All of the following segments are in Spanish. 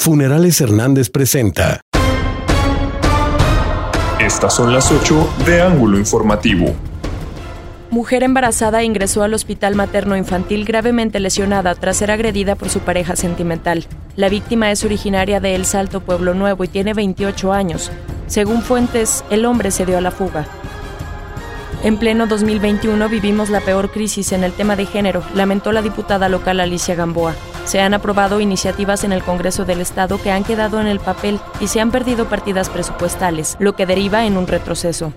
Funerales Hernández presenta. Estas son las 8 de Ángulo Informativo. Mujer embarazada ingresó al hospital materno infantil gravemente lesionada tras ser agredida por su pareja sentimental. La víctima es originaria de El Salto, Pueblo Nuevo, y tiene 28 años. Según fuentes, el hombre se dio a la fuga. En pleno 2021 vivimos la peor crisis en el tema de género, lamentó la diputada local Alicia Gamboa. Se han aprobado iniciativas en el Congreso del Estado que han quedado en el papel y se han perdido partidas presupuestales, lo que deriva en un retroceso.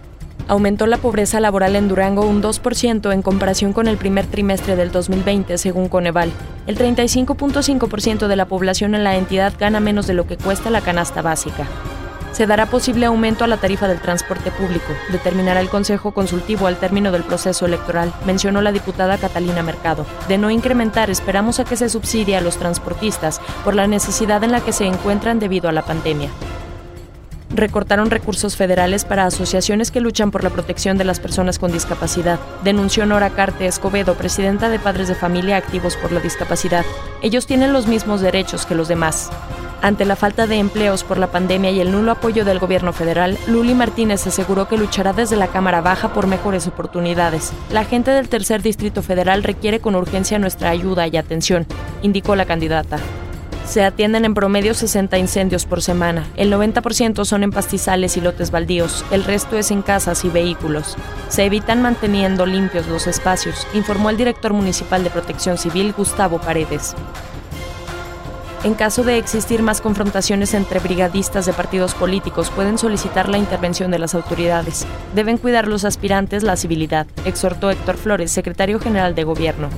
Aumentó la pobreza laboral en Durango un 2% en comparación con el primer trimestre del 2020, según Coneval. El 35.5% de la población en la entidad gana menos de lo que cuesta la canasta básica. Se dará posible aumento a la tarifa del transporte público, determinará el Consejo Consultivo al término del proceso electoral, mencionó la diputada Catalina Mercado. De no incrementar, esperamos a que se subsidie a los transportistas por la necesidad en la que se encuentran debido a la pandemia recortaron recursos federales para asociaciones que luchan por la protección de las personas con discapacidad, denunció Nora Carte Escobedo, presidenta de Padres de Familia Activos por la Discapacidad. Ellos tienen los mismos derechos que los demás. Ante la falta de empleos por la pandemia y el nulo apoyo del gobierno federal, Luli Martínez aseguró que luchará desde la Cámara Baja por mejores oportunidades. La gente del tercer distrito federal requiere con urgencia nuestra ayuda y atención, indicó la candidata. Se atienden en promedio 60 incendios por semana. El 90% son en pastizales y lotes baldíos, el resto es en casas y vehículos. Se evitan manteniendo limpios los espacios, informó el director municipal de Protección Civil, Gustavo Paredes. En caso de existir más confrontaciones entre brigadistas de partidos políticos, pueden solicitar la intervención de las autoridades. Deben cuidar los aspirantes la civilidad, exhortó Héctor Flores, secretario general de Gobierno.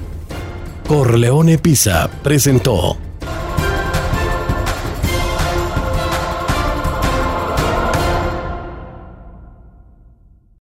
Corleone Pisa presentó